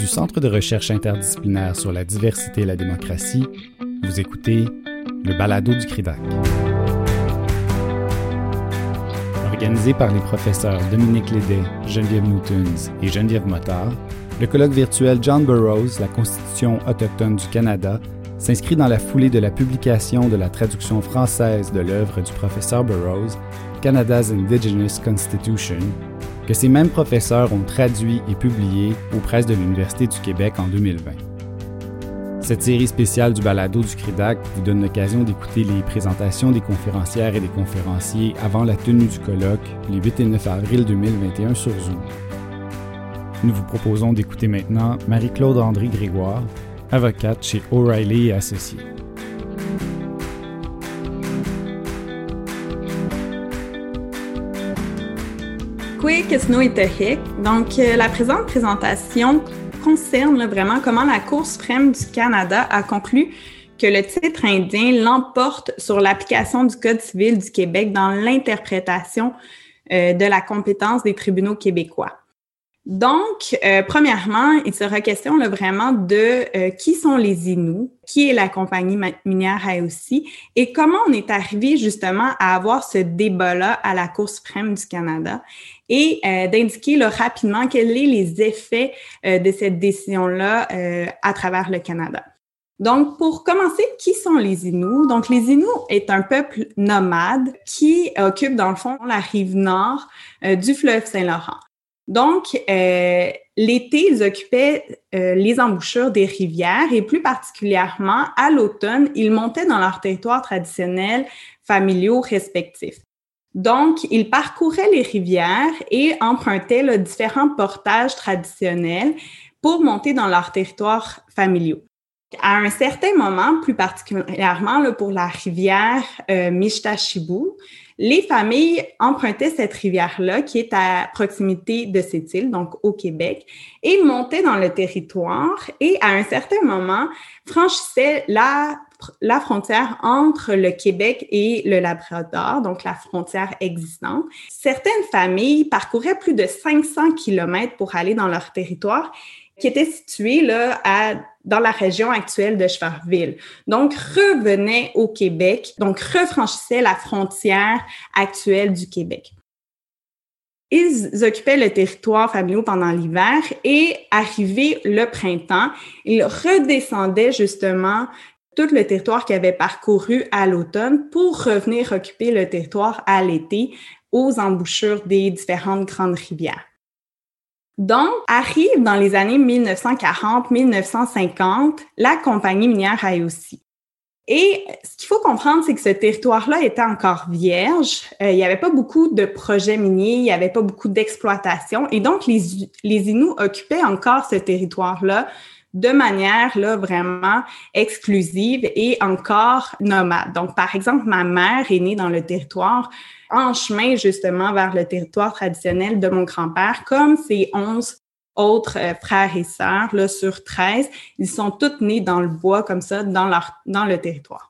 du Centre de recherche interdisciplinaire sur la diversité et la démocratie, vous écoutez le balado du CRIDAC. Organisé par les professeurs Dominique Lédet, Geneviève Newtons et Geneviève Motard, le colloque virtuel John Burroughs, la Constitution autochtone du Canada, s'inscrit dans la foulée de la publication de la traduction française de l'œuvre du professeur Burroughs, Canada's Indigenous Constitution, que ces mêmes professeurs ont traduit et publié aux presses de l'Université du Québec en 2020. Cette série spéciale du balado du CRIDAC vous donne l'occasion d'écouter les présentations des conférencières et des conférenciers avant la tenue du colloque les 8 et 9 avril 2021 sur Zoom. Nous vous proposons d'écouter maintenant Marie-Claude André Grégoire, avocate chez O'Reilly et Associés. Donc, euh, la présente présentation concerne vraiment comment la Cour suprême du Canada a conclu que le titre indien l'emporte sur l'application du Code civil du Québec dans l'interprétation euh, de la compétence des tribunaux québécois. Donc, euh, premièrement, il sera question là, vraiment de euh, qui sont les Inuits, qui est la compagnie minière aussi, et comment on est arrivé justement à avoir ce débat-là à la Cour suprême du Canada et euh, d'indiquer rapidement quels sont les effets de cette décision-là à travers le Canada. Donc, pour commencer, qui sont les Inuits? Donc, les Inuits est un peuple nomade qui occupe, dans le fond, la rive nord du fleuve Saint-Laurent. Donc, euh, l'été, ils occupaient euh, les embouchures des rivières et plus particulièrement à l'automne, ils montaient dans leurs territoires traditionnels familiaux respectifs. Donc, ils parcouraient les rivières et empruntaient les différents portages traditionnels pour monter dans leurs territoires familiaux. À un certain moment, plus particulièrement pour la rivière euh, les familles empruntaient cette rivière-là, qui est à proximité de cette île, donc au Québec, et montaient dans le territoire et à un certain moment franchissaient la, la frontière entre le Québec et le Labrador, donc la frontière existante. Certaines familles parcouraient plus de 500 kilomètres pour aller dans leur territoire qui était situé là, à, dans la région actuelle de Chevarville. Donc, revenait au Québec, donc refranchissait la frontière actuelle du Québec. Ils occupaient le territoire familial pendant l'hiver et, arrivé le printemps, ils redescendaient justement tout le territoire qu'ils avaient parcouru à l'automne pour revenir occuper le territoire à l'été aux embouchures des différentes grandes rivières. Donc, arrive dans les années 1940-1950 la compagnie minière IOC. Et ce qu'il faut comprendre, c'est que ce territoire-là était encore vierge. Euh, il n'y avait pas beaucoup de projets miniers, il n'y avait pas beaucoup d'exploitation. Et donc, les, les Inuits occupaient encore ce territoire-là de manière là, vraiment exclusive et encore nomade. Donc, par exemple, ma mère est née dans le territoire en chemin justement vers le territoire traditionnel de mon grand-père, comme ses onze autres euh, frères et sœurs, là, sur 13, ils sont tous nés dans le bois comme ça, dans, leur, dans le territoire.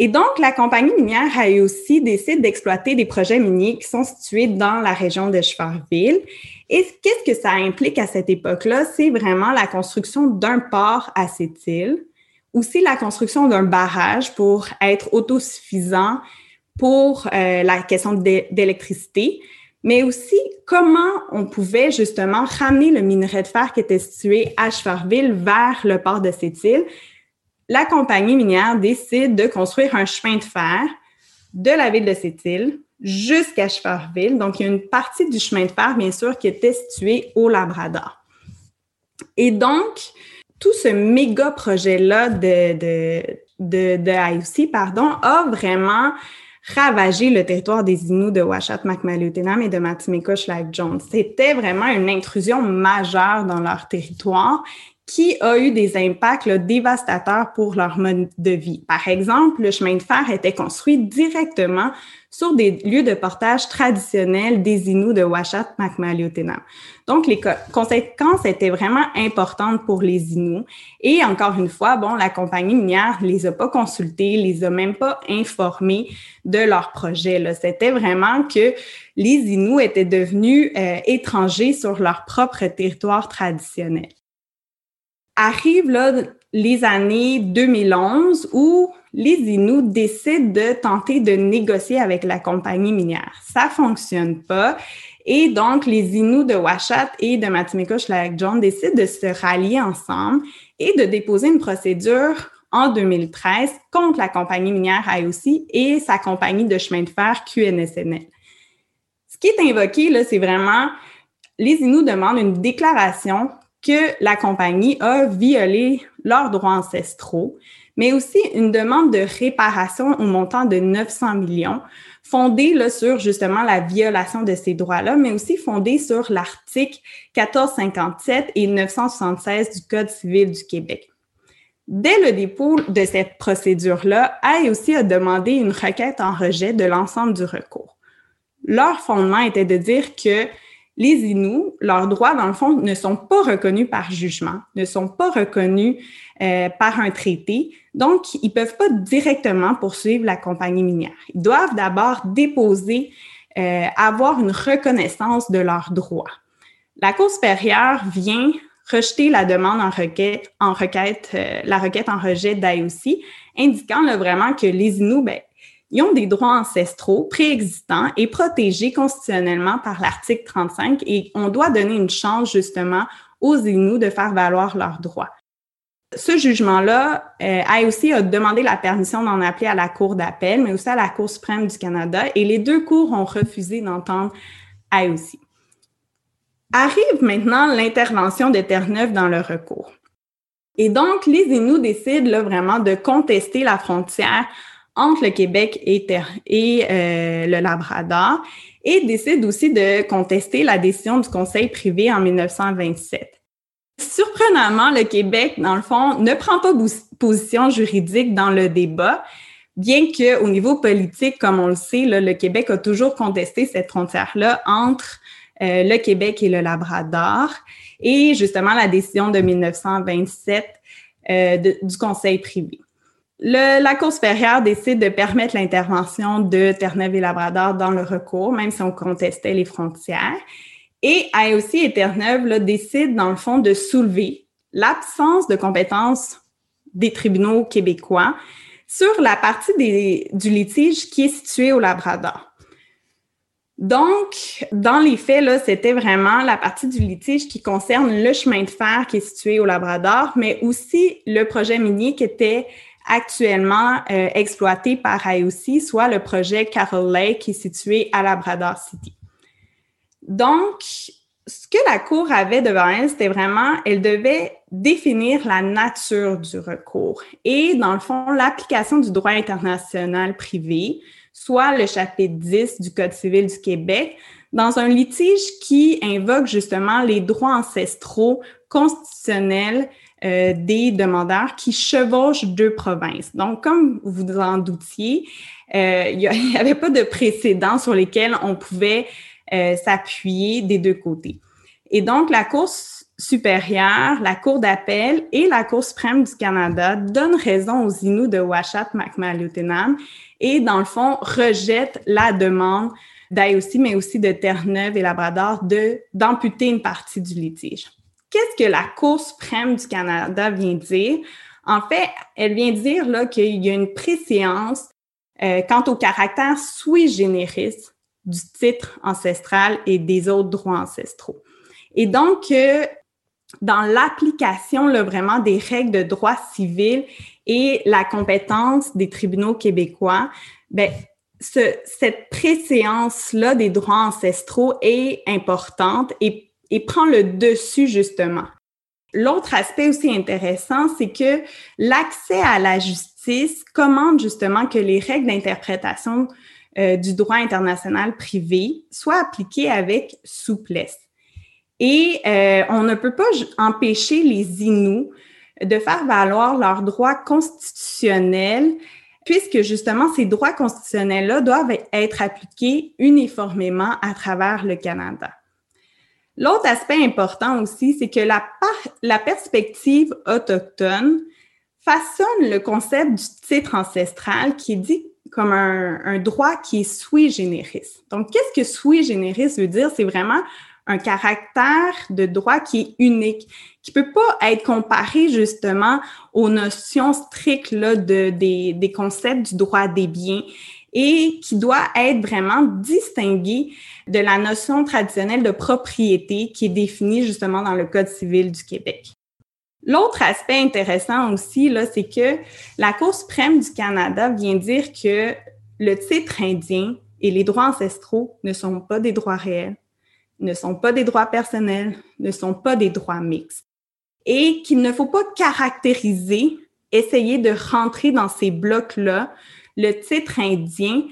Et donc, la compagnie minière aussi décide d'exploiter des projets miniers qui sont situés dans la région de Chevarville. Et qu'est-ce que ça implique à cette époque-là? C'est vraiment la construction d'un port à cette île, aussi la construction d'un barrage pour être autosuffisant pour euh, la question d'électricité, mais aussi comment on pouvait justement ramener le minerai de fer qui était situé à Chefarville vers le port de cette. La compagnie minière décide de construire un chemin de fer de la ville de cette île jusqu'à Chefarville. Donc, il y a une partie du chemin de fer, bien sûr, qui était située au Labrador. Et donc, tout ce méga projet-là de, de, de, de IOC, pardon, a vraiment ravager le territoire des Inuits de Washat, Macmalutenam et de Matimekos Lake Jones. C'était vraiment une intrusion majeure dans leur territoire qui a eu des impacts dévastateurs pour leur mode de vie. Par exemple, le chemin de fer était construit directement sur des lieux de portage traditionnels des Inuits de Washat Makmaliotenam. Donc, les conséquences étaient vraiment importantes pour les Inuits. Et encore une fois, bon, la compagnie minière les a pas consultés, les a même pas informés de leur projet. C'était vraiment que les Inuits étaient devenus euh, étrangers sur leur propre territoire traditionnel. Arrive là, les années 2011 où les Inuits décident de tenter de négocier avec la compagnie minière. Ça fonctionne pas. Et donc, les Inuits de Washat et de Matimekos-John décident de se rallier ensemble et de déposer une procédure en 2013 contre la compagnie minière IOC et sa compagnie de chemin de fer QNSNL. Ce qui est invoqué, là, c'est vraiment les Inuits demandent une déclaration que la compagnie a violé leurs droits ancestraux, mais aussi une demande de réparation au montant de 900 millions, fondée sur justement la violation de ces droits-là, mais aussi fondée sur l'article 1457 et 976 du Code civil du Québec. Dès le dépôt de cette procédure-là, aussi a demandé une requête en rejet de l'ensemble du recours. Leur fondement était de dire que les Inuits, leurs droits, dans le fond, ne sont pas reconnus par jugement, ne sont pas reconnus euh, par un traité. Donc, ils peuvent pas directement poursuivre la compagnie minière. Ils doivent d'abord déposer, euh, avoir une reconnaissance de leurs droits. La Cour supérieure vient rejeter la demande en requête, en requête euh, la requête en rejet d'IOC, indiquant là, vraiment que les Inuits, ben, ils ont des droits ancestraux préexistants et protégés constitutionnellement par l'article 35 et on doit donner une chance justement aux Inuits de faire valoir leurs droits. Ce jugement-là, euh, IOC a demandé la permission d'en appeler à la Cour d'appel, mais aussi à la Cour suprême du Canada, et les deux cours ont refusé d'entendre IOC. Arrive maintenant l'intervention de Terre-Neuve dans le recours. Et donc, les Inuits décident là, vraiment de contester la frontière entre le Québec et, euh, le Labrador et décide aussi de contester la décision du Conseil privé en 1927. Surprenamment, le Québec, dans le fond, ne prend pas position juridique dans le débat, bien que au niveau politique, comme on le sait, le Québec a toujours contesté cette frontière-là entre euh, le Québec et le Labrador. Et justement, la décision de 1927 euh, du Conseil privé la Cour supérieure décide de permettre l'intervention de Terre-Neuve et Labrador dans le recours, même si on contestait les frontières. Et IOC et Terre-Neuve décident, dans le fond, de soulever l'absence de compétences des tribunaux québécois sur la partie du litige qui est située au Labrador. Donc, dans les faits, c'était vraiment la partie du litige qui concerne le chemin de fer qui est situé au Labrador, mais aussi le projet minier qui était actuellement euh, exploité par IOC, soit le projet Carroll Lake qui est situé à Labrador City. Donc, ce que la Cour avait devant elle, c'était vraiment, elle devait définir la nature du recours et, dans le fond, l'application du droit international privé, soit le chapitre 10 du Code civil du Québec, dans un litige qui invoque justement les droits ancestraux constitutionnels euh, des demandeurs qui chevauchent deux provinces. Donc, comme vous en doutiez, euh, il n'y avait pas de précédent sur lesquels on pouvait euh, s'appuyer des deux côtés. Et donc, la Cour supérieure, la Cour d'appel et la Cour suprême du Canada donnent raison aux Inuits de Washat Macmalutenam et, dans le fond, rejettent la demande d'IOC, mais aussi de Terre-Neuve et Labrador, d'amputer une partie du litige. Qu'est-ce que la Cour suprême du Canada vient dire? En fait, elle vient dire qu'il y a une préséance euh, quant au caractère sui generis du titre ancestral et des autres droits ancestraux. Et donc, euh, dans l'application vraiment des règles de droit civil et la compétence des tribunaux québécois, ben, ce, cette préséance-là des droits ancestraux est importante et et prend le dessus justement. L'autre aspect aussi intéressant, c'est que l'accès à la justice commande justement que les règles d'interprétation euh, du droit international privé soient appliquées avec souplesse. Et euh, on ne peut pas empêcher les Inuits de faire valoir leurs droits constitutionnels, puisque justement ces droits constitutionnels-là doivent être appliqués uniformément à travers le Canada. L'autre aspect important aussi, c'est que la, perspective autochtone façonne le concept du titre ancestral qui est dit comme un, droit qui est sui generis. Donc, qu'est-ce que sui generis veut dire? C'est vraiment un caractère de droit qui est unique, qui peut pas être comparé justement aux notions strictes des concepts du droit des biens et qui doit être vraiment distingué de la notion traditionnelle de propriété qui est définie justement dans le Code civil du Québec. L'autre aspect intéressant aussi, là, c'est que la Cour suprême du Canada vient dire que le titre indien et les droits ancestraux ne sont pas des droits réels, ne sont pas des droits personnels, ne sont pas des droits mixtes. Et qu'il ne faut pas caractériser, essayer de rentrer dans ces blocs-là, le titre indien,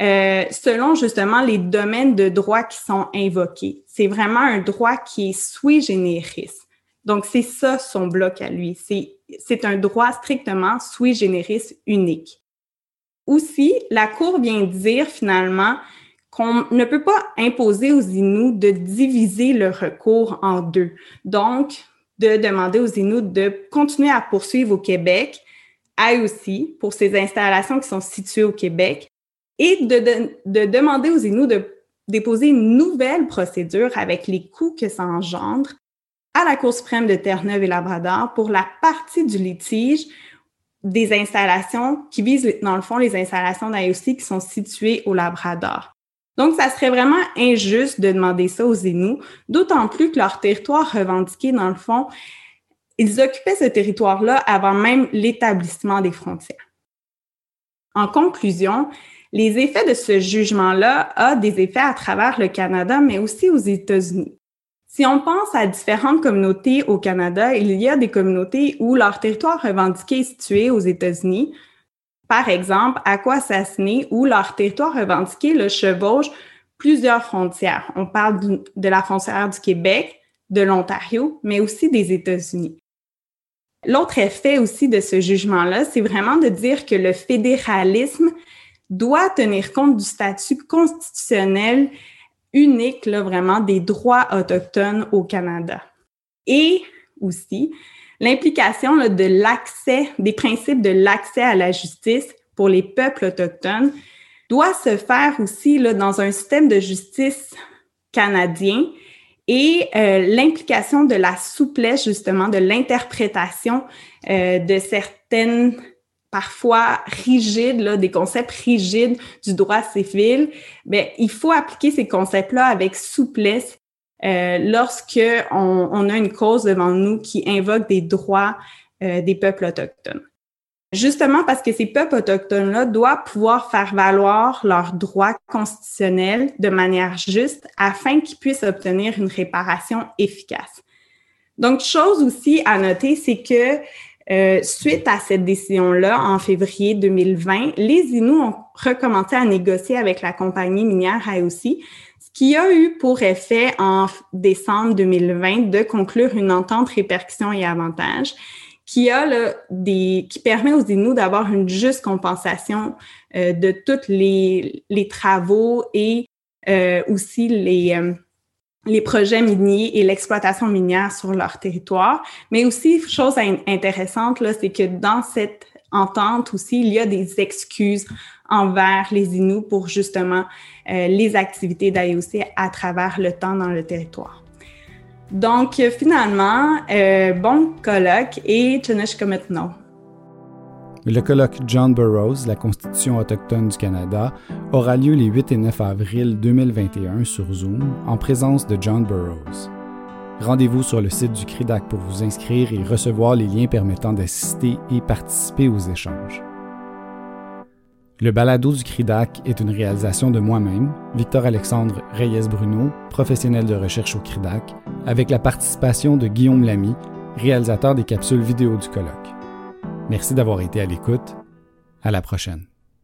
euh, selon justement les domaines de droit qui sont invoqués. C'est vraiment un droit qui est sui generis. Donc, c'est ça son bloc à lui. C'est un droit strictement sui generis unique. Aussi, la Cour vient dire finalement qu'on ne peut pas imposer aux Inuits de diviser le recours en deux. Donc, de demander aux Inuits de continuer à poursuivre au Québec, à aussi, pour ces installations qui sont situées au Québec, et de, de demander aux Inuits de déposer une nouvelle procédure avec les coûts que ça engendre à la Cour suprême de Terre-Neuve et Labrador pour la partie du litige des installations qui visent, dans le fond, les installations d'IOC qui sont situées au Labrador. Donc, ça serait vraiment injuste de demander ça aux Inuits, d'autant plus que leur territoire revendiqué, dans le fond, ils occupaient ce territoire-là avant même l'établissement des frontières. En conclusion, les effets de ce jugement-là ont des effets à travers le Canada, mais aussi aux États-Unis. Si on pense à différentes communautés au Canada, il y a des communautés où leur territoire revendiqué est situé aux États-Unis. Par exemple, à Aquasasné, où leur territoire revendiqué le chevauche plusieurs frontières. On parle de la frontière du Québec, de l'Ontario, mais aussi des États-Unis. L'autre effet aussi de ce jugement-là, c'est vraiment de dire que le fédéralisme doit tenir compte du statut constitutionnel unique, là, vraiment, des droits autochtones au Canada. Et aussi, l'implication de l'accès, des principes de l'accès à la justice pour les peuples autochtones doit se faire aussi dans un système de justice canadien et euh, l'implication de la souplesse, justement, de l'interprétation euh, de certaines parfois rigides, là, des concepts rigides du droit civil, ben, il faut appliquer ces concepts-là avec souplesse euh, lorsque on, on, a une cause devant nous qui invoque des droits des peuples autochtones. Justement parce que ces peuples autochtones-là doivent pouvoir faire valoir leurs droits constitutionnels de manière juste afin qu'ils puissent obtenir une réparation efficace. Donc, chose aussi à noter, c'est que euh, suite à cette décision-là, en février 2020, les Inuits ont recommencé à négocier avec la compagnie minière IOC, ce qui a eu pour effet en décembre 2020 de conclure une entente répercussions et avantages qui a là, des qui permet aux Inuits d'avoir une juste compensation euh, de tous les, les travaux et euh, aussi les les projets miniers et l'exploitation minière sur leur territoire. Mais aussi, chose intéressante, là, c'est que dans cette entente aussi, il y a des excuses envers les Inuits pour justement euh, les activités d'IOC à travers le temps dans le territoire. Donc, finalement, euh, bon colloque et Tcheneshkometno. Le colloque John Burroughs, la Constitution autochtone du Canada, aura lieu les 8 et 9 avril 2021 sur Zoom en présence de John Burroughs. Rendez-vous sur le site du CRIDAC pour vous inscrire et recevoir les liens permettant d'assister et participer aux échanges. Le balado du CRIDAC est une réalisation de moi-même, Victor-Alexandre Reyes-Bruno, professionnel de recherche au CRIDAC, avec la participation de Guillaume Lamy, réalisateur des capsules vidéo du colloque. Merci d'avoir été à l'écoute. À la prochaine.